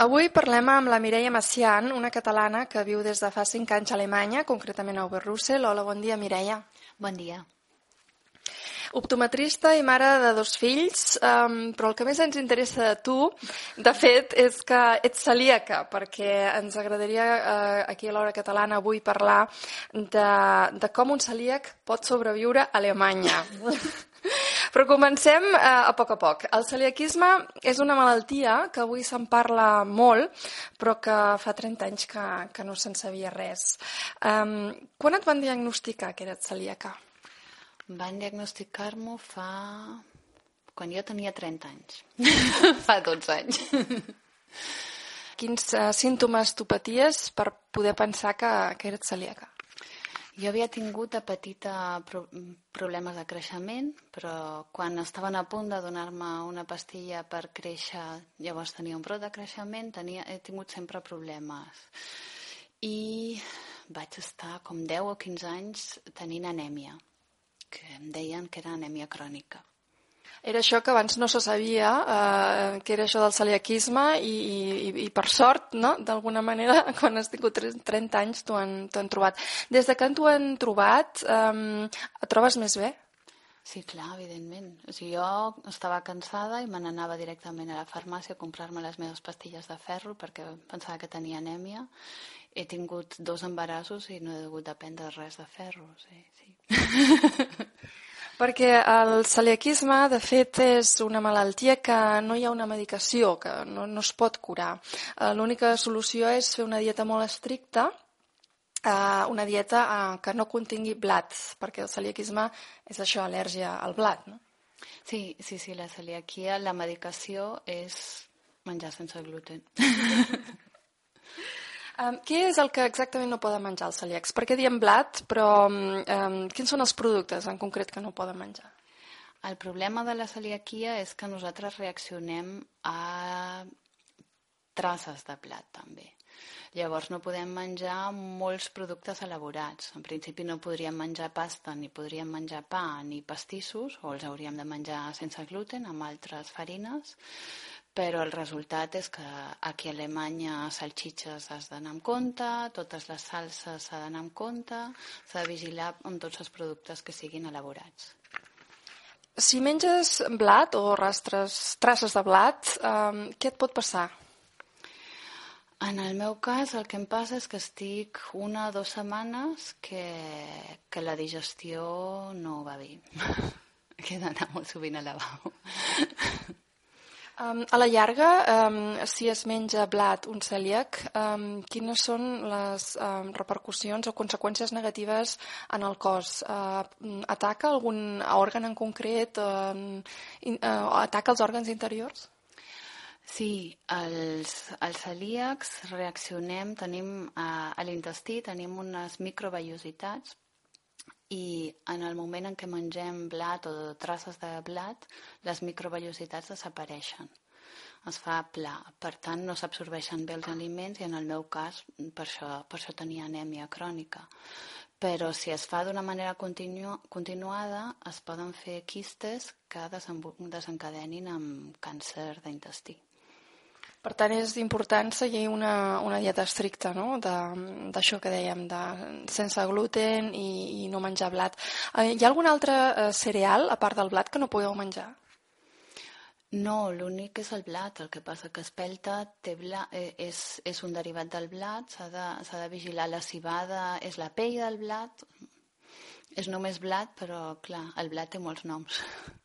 Avui parlem amb la Mireia Macian, una catalana que viu des de fa 5 anys a Alemanya, concretament a Oberrussel. Hola, bon dia, Mireia. Bon dia. Optometrista i mare de dos fills, um, però el que més ens interessa de tu, de fet, és que ets celíaca, perquè ens agradaria uh, aquí a l'Hora Catalana avui parlar de, de com un celíac pot sobreviure a Alemanya. Però comencem eh, a poc a poc. El celiaquisme és una malaltia que avui se'n parla molt, però que fa 30 anys que, que no se'n sabia res. Um, quan et van diagnosticar que eres celíaca? Van diagnosticar-m'ho fa... quan jo tenia 30 anys. fa 12 anys. Quins uh, símptomes tu paties per poder pensar que, que eres celíaca? Jo havia tingut de petita pro problemes de creixement, però quan estaven a punt de donar-me una pastilla per créixer, llavors tenia un brot de creixement, tenia, he tingut sempre problemes. I vaig estar com 10 o 15 anys tenint anèmia que em deien que era anèmia crònica. Era això que abans no se sabia, eh, que era això del celiaquisme i, i, i per sort, no? d'alguna manera, quan has tingut 30 anys t'ho han, han trobat. Des de que t'ho han trobat, eh, et trobes més bé? Sí, clar, evidentment. O sigui, jo estava cansada i me n'anava directament a la farmàcia a comprar-me les meves pastilles de ferro perquè pensava que tenia anèmia. He tingut dos embarassos i no he hagut de prendre res de ferro, sí, sí. Perquè el celiaquisme, de fet, és una malaltia que no hi ha una medicació, que no, no es pot curar. Eh, l'única solució és fer una dieta molt estricta, eh, una dieta eh, que no contingui blat, perquè el celiaquisme és això, al·lèrgia al blat, no? Sí, sí, sí, la celiaquia, la medicació és menjar sense gluten. Um, què és el que exactament no poden menjar els celíacs? Perquè diem blat, però um, quins són els productes en concret que no poden menjar? El problema de la celiaquia és que nosaltres reaccionem a traces de blat, també. Llavors no podem menjar molts productes elaborats. En principi no podríem menjar pasta, ni podríem menjar pa, ni pastissos, o els hauríem de menjar sense gluten, amb altres farines, però el resultat és que aquí a Alemanya salxitxes has d'anar amb compte, totes les salses s'ha d'anar amb compte, s'ha de vigilar amb tots els productes que siguin elaborats. Si menges blat o rastres, traces de blat, eh, què et pot passar? En el meu cas, el que em passa és que estic una o dues setmanes que, que la digestió no va bé. He d'anar molt sovint al lavabo. Um, a la llarga, um, si es menja blat un celíac, um, quines són les um, repercussions o conseqüències negatives en el cos? Uh, ataca algun òrgan en concret? Uh, in, uh, ataca els òrgans interiors? Sí, els, els celíacs reaccionem, tenim uh, a l'intestí tenim unes microvellositats i en el moment en què mengem blat o traces de blat, les microvellositats desapareixen. Es fa pla, per tant no s'absorbeixen bé els aliments i en el meu cas per això, per això tenia anèmia crònica. Però si es fa d'una manera continu continuada es poden fer quistes que desencadenin amb càncer d'intestí. Per tant, és important seguir una, una dieta estricta, no?, d'això que dèiem, de, sense gluten i, i no menjar blat. Eh, hi ha algun altre eh, cereal, a part del blat, que no podeu menjar? No, l'únic és el blat. El que passa que espelta té blat, eh, és, és un derivat del blat, s'ha de, de vigilar la cibada, és la pell del blat, és només blat, però clar, el blat té molts noms.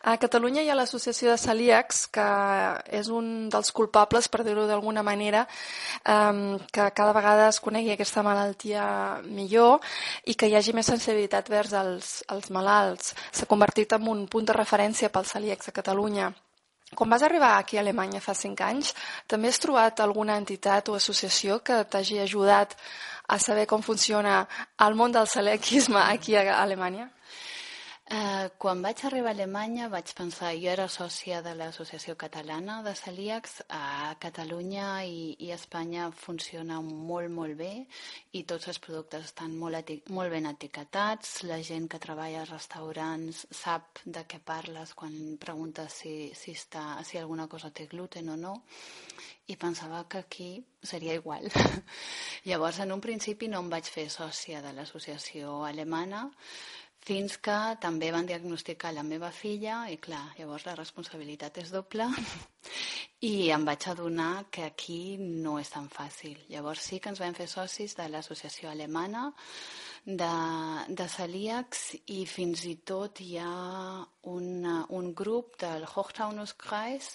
A Catalunya hi ha l'Associació de Celíacs, que és un dels culpables, per dir-ho d'alguna manera, um, que cada vegada es conegui aquesta malaltia millor i que hi hagi més sensibilitat vers els, els malalts. S'ha convertit en un punt de referència pels celíacs a Catalunya. Quan vas arribar aquí a Alemanya fa cinc anys, també has trobat alguna entitat o associació que t'hagi ajudat a saber com funciona el món del celiaquisme aquí a Alemanya? Uh, quan vaig arribar a Alemanya vaig pensar, jo era sòcia de l'Associació Catalana de Celíacs, a Catalunya i, i Espanya funciona molt, molt bé i tots els productes estan molt, molt ben etiquetats, la gent que treballa als restaurants sap de què parles quan preguntes si, si, està, si alguna cosa té gluten o no. I pensava que aquí seria igual. Llavors, en un principi no em vaig fer sòcia de l'associació alemana, fins que també van diagnosticar la meva filla i clar, llavors la responsabilitat és doble i em vaig adonar que aquí no és tan fàcil. Llavors sí que ens vam fer socis de l'associació alemana de, de celíacs i fins i tot hi ha un, un grup del Hochtaunuskreis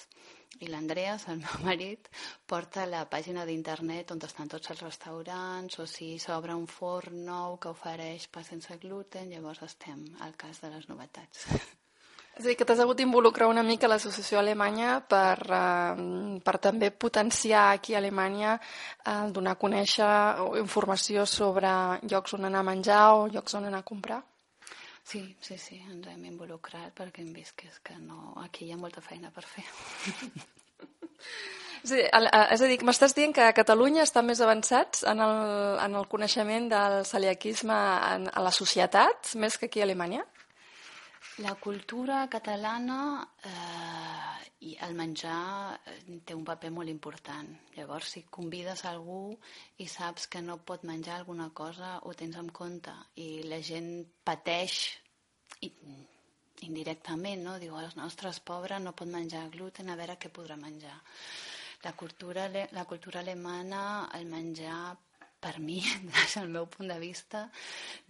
i l'Andreas, el meu marit, porta la pàgina d'internet on estan tots els restaurants o si s'obre un forn nou que ofereix pa sense gluten, llavors estem al cas de les novetats. És a dir, que t'has hagut d'involucrar una mica l'associació alemanya per, eh, per també potenciar aquí a Alemanya, eh, donar a conèixer informació sobre llocs on anar a menjar o llocs on anar a comprar? Sí, sí, sí, ens hem involucrat perquè hem vist que, és que no, aquí hi ha molta feina per fer. Sí, és a dir, m'estàs dient que a Catalunya estan més avançats en el, en el coneixement del celiaquisme en, a la societat, més que aquí a Alemanya? La cultura catalana eh, i el menjar eh, té un paper molt important. Llavors, si convides algú i saps que no pot menjar alguna cosa, ho tens en compte. I la gent pateix i, indirectament, no? Diu, els nostres pobres no pot menjar gluten, a veure què podrà menjar. La cultura, la cultura alemana, el menjar, per mi, des del meu punt de vista,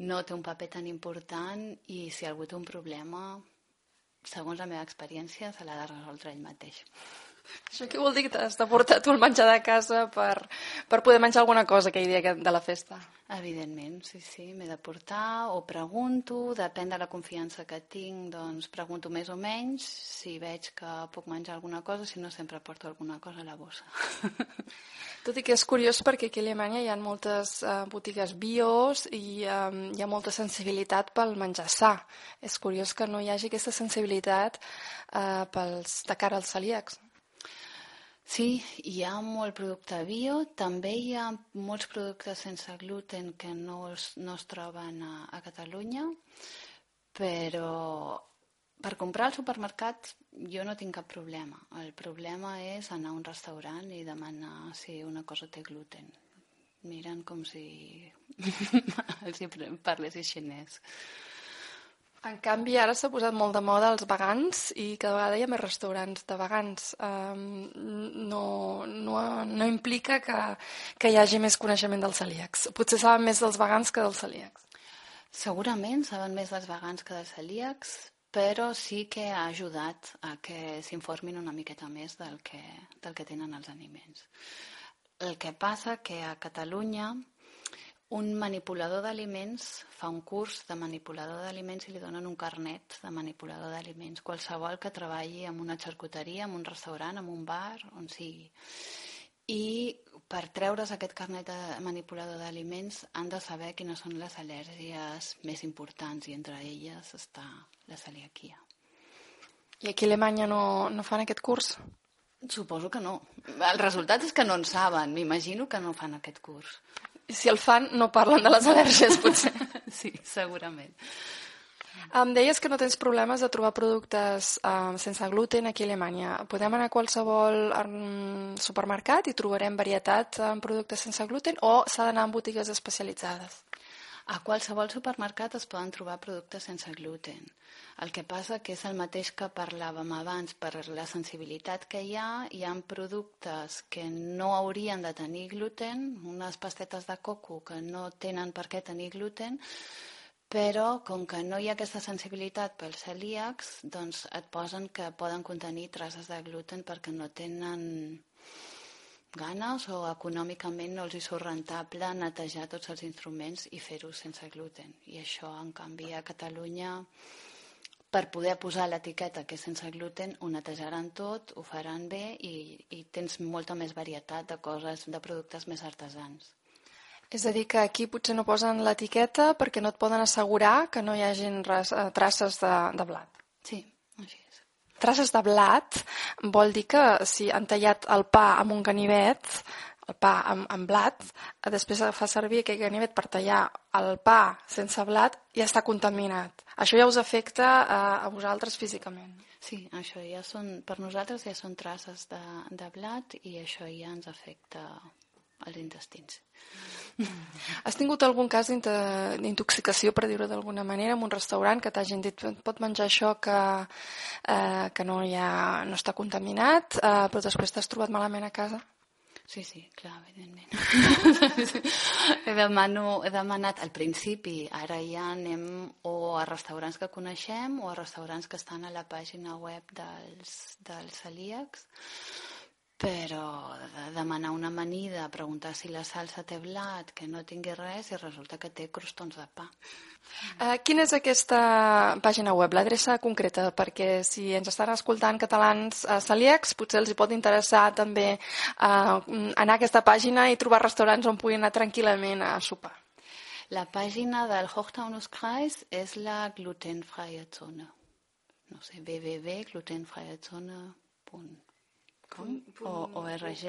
no té un paper tan important i si algú té un problema, segons la meva experiència, se l'ha de resoldre ell mateix. Això què vol dir que t'has de portar tu el menjar de casa per, per poder menjar alguna cosa aquell dia de la festa? Evidentment, sí, sí, m'he de portar o pregunto, depèn de la confiança que tinc, doncs pregunto més o menys si veig que puc menjar alguna cosa, si no sempre porto alguna cosa a la bossa. Tot i que és curiós perquè aquí a Alemanya hi ha moltes uh, botigues bios i um, hi ha molta sensibilitat pel menjar sa. És curiós que no hi hagi aquesta sensibilitat uh, pels, de cara als celíacs. Sí, hi ha molt producte bio, també hi ha molts productes sense gluten que no es, no es troben a, a Catalunya, però per comprar al supermercat jo no tinc cap problema. El problema és anar a un restaurant i demanar si una cosa té gluten. Miren com si els parlés xinès. En canvi, ara s'ha posat molt de moda els vegans i cada vegada hi ha més restaurants de vegans. Um, no, no, no implica que, que hi hagi més coneixement dels celíacs. Potser saben més dels vegans que dels celíacs. Segurament saben més dels vegans que dels celíacs, però sí que ha ajudat a que s'informin una miqueta més del que, del que tenen els aliments. El que passa que a Catalunya un manipulador d'aliments fa un curs de manipulador d'aliments i li donen un carnet de manipulador d'aliments. Qualsevol que treballi en una xarcuteria, en un restaurant, en un bar, on sigui. I per treure's aquest carnet de manipulador d'aliments han de saber quines són les al·lèrgies més importants i entre elles està la celiaquia. I aquí a Alemanya no, no fan aquest curs? Suposo que no. El resultat és que no en saben. M'imagino que no fan aquest curs. Si el fan, no parlen de les al·lèrgies, potser. sí, segurament. Em deies que no tens problemes de trobar productes um, sense gluten aquí a Alemanya. Podem anar a qualsevol um, supermercat i trobarem varietat en productes sense gluten o s'ha d'anar en botigues especialitzades? A qualsevol supermercat es poden trobar productes sense gluten. El que passa que és el mateix que parlàvem abans, per la sensibilitat que hi ha, hi ha productes que no haurien de tenir gluten, unes pastetes de coco que no tenen per què tenir gluten, però com que no hi ha aquesta sensibilitat pels celíacs, doncs et posen que poden contenir traces de gluten perquè no tenen ganes o econòmicament no els hi surt rentable netejar tots els instruments i fer-ho sense gluten. I això, en canvi, a Catalunya, per poder posar l'etiqueta que és sense gluten, ho netejaran tot, ho faran bé i, i tens molta més varietat de coses, de productes més artesans. És a dir, que aquí potser no posen l'etiqueta perquè no et poden assegurar que no hi hagin res, eh, traces de, de blat. Sí. Traces de blat vol dir que si han tallat el pa amb un ganivet, el pa amb, amb blat, eh, després fa servir aquell ganivet per tallar el pa sense blat i ja està contaminat. Això ja us afecta a, a vosaltres físicament. Sí, això ja són, per nosaltres ja són traces de, de blat i això ja ens afecta als intestins. Has tingut algun cas d'intoxicació, per dir-ho d'alguna manera, en un restaurant que t'hagin dit pot menjar això que, eh, que no, hi ha, no està contaminat, eh, però després t'has trobat malament a casa? Sí, sí, clar, evidentment. demano, he demanat al principi, ara ja anem o a restaurants que coneixem o a restaurants que estan a la pàgina web dels, dels celíacs, però de demanar una amanida, preguntar si la salsa té blat, que no tingui res, i resulta que té crostons de pa. Eh, quina és aquesta pàgina web, l'adreça concreta? Perquè si ens estan escoltant catalans eh, celíacs, potser els hi pot interessar també eh, anar a aquesta pàgina i trobar restaurants on puguin anar tranquil·lament a sopar. La pàgina del Hochtaunuskreis és la glutenfreie Zone. No sé, www.glutenfreiezone.com o ORG.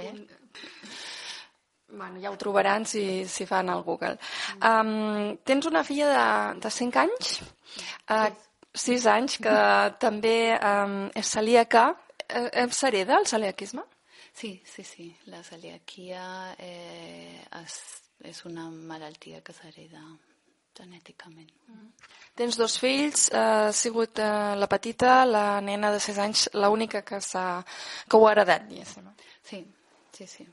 Bueno, ja ho trobaran si, si fan al Google. Um, tens una filla de, de 5 anys, uh, 6 anys, que també um, és celíaca. Uh, S'hereda el celiaquisme? Sí, sí, sí. La celiaquia eh, és, és una malaltia que s'hereda genèticament. Tens dos fills, eh, ha sigut eh, la petita, la nena de 6 anys, l'única que, s'ha que ho ha heredat, diguéssim. Sí, sí, sí.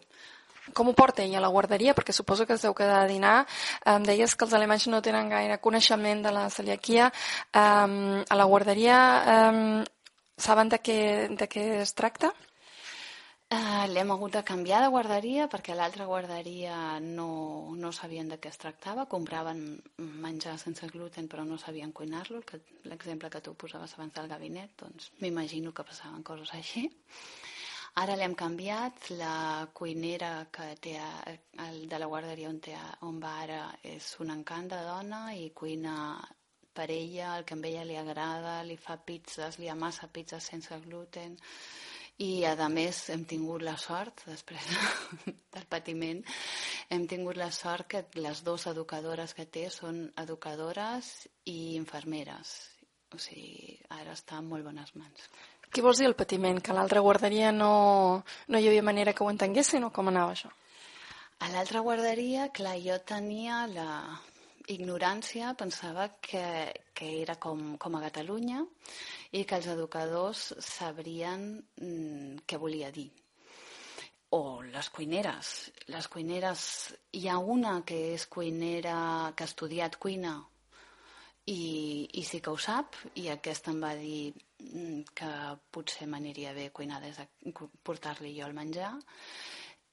Com ho porta ella a la guarderia? Perquè suposo que es deu quedar a dinar. Em deies que els alemanys no tenen gaire coneixement de la celiaquia. Um, a la guarderia um, saben de què, de què es tracta? Uh, L'hem hagut de canviar de guarderia perquè l'altra guarderia no, no sabien de què es tractava, compraven menjar sense gluten però no sabien cuinar-lo, l'exemple que tu posaves abans del gabinet, doncs m'imagino que passaven coses així. Ara l'hem canviat, la cuinera que té a, el de la guarderia on, té, a- on va ara és un encant de dona i cuina per ella, el que a ella li agrada, li fa pizzas, li amassa pizzas sense gluten i a més hem tingut la sort després del patiment hem tingut la sort que les dues educadores que té són educadores i infermeres o sigui, ara està en molt bones mans Què vols dir el patiment? Que a l'altra guarderia no, no hi havia manera que ho entenguessin o com anava això? a l'altra guarderia, clar, jo tenia la ignorància, pensava que, que era com, com a Catalunya i que els educadors sabrien mm, què volia dir. O les cuineres. Les cuineres, hi ha una que és cuinera, que ha estudiat cuina i, i sí que ho sap, i aquesta em va dir mm, que potser m'aniria bé cuinar des de portar-li jo el menjar,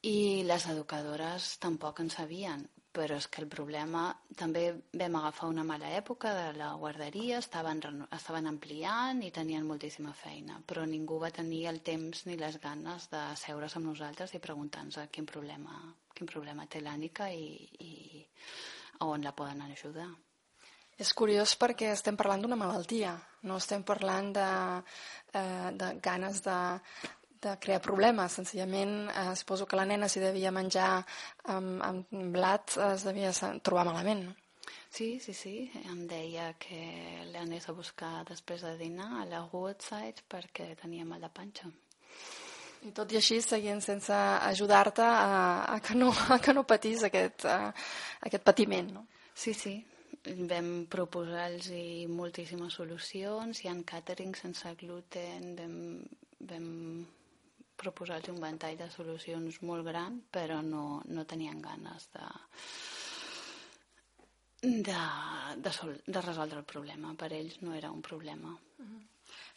i les educadores tampoc en sabien, però és que el problema també vam agafar una mala època de la guarderia, estaven, estaven ampliant i tenien moltíssima feina, però ningú va tenir el temps ni les ganes de seure's amb nosaltres i preguntar-nos quin problema, quin problema té l'Ànica i, i on la poden ajudar. És curiós perquè estem parlant d'una malaltia, no estem parlant de, eh, de ganes de, de crear problemes. Senzillament, eh, suposo que la nena, si devia menjar amb, amb blat, es devia trobar malament. No? Sí, sí, sí, em deia que l'anés a buscar després de dinar a la Woodside perquè tenia mal de panxa. I tot i així seguien sense ajudar-te a, a, que no, a que no patís aquest, eh, aquest patiment. No? Sí, sí, vam proposar-los moltíssimes solucions, hi ha càtering sense gluten, vam, vam proposar-los un ventall de solucions molt gran, però no, no tenien ganes de, de, de, sol, de resoldre el problema. Per ells no era un problema.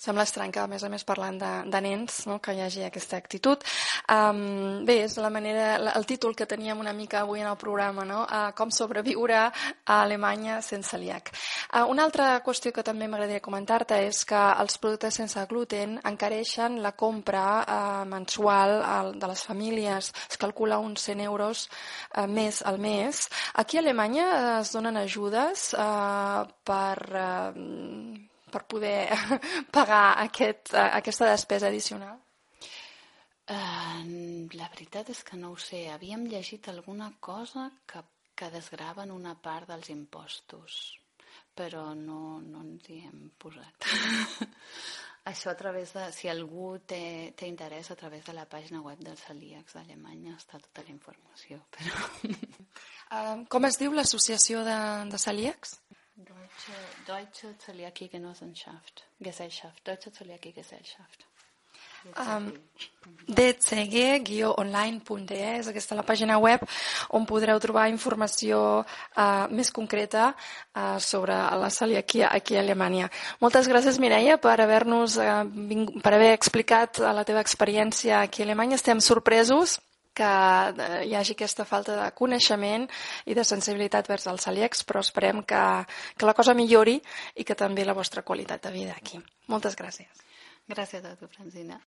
Sembla estrany que, a més a més, parlant de, de nens, no, que hi hagi aquesta actitud. Um, bé, és la manera, el títol que teníem una mica avui en el programa, no? Uh, com sobreviure a Alemanya sense liac. Uh, una altra qüestió que també m'agradaria comentar-te és que els productes sense gluten encareixen la compra uh, mensual uh, de les famílies. Es calcula uns 100 euros uh, més al mes. Aquí a Alemanya es donen ajudes uh, per... Uh, per poder pagar aquest, aquesta despesa addicional? Uh, la veritat és que no ho sé. Havíem llegit alguna cosa que, que desgraven una part dels impostos, però no, no ens hi hem posat. Això a través de, si algú té, té interès, a través de la pàgina web dels celíacs d'Alemanya està tota la informació. Però... Uh, com es diu l'associació de, de celíacs? Deutsche, Deutsche Zöliakie-Genossenschaft, Gesellschaft, Deutsche Zöliakie-Gesellschaft. Um, dcg-online.de és aquesta la pàgina web on podreu trobar informació uh, més concreta uh, sobre la celiaquia aquí a Alemanya. Moltes gràcies, Mireia, per haver-nos uh, per haver explicat la teva experiència aquí a Alemanya. Estem sorpresos que eh, hi hagi aquesta falta de coneixement i de sensibilitat vers els celíacs, però esperem que, que la cosa millori i que també la vostra qualitat de vida aquí. Moltes gràcies. Gràcies a tu, Francina.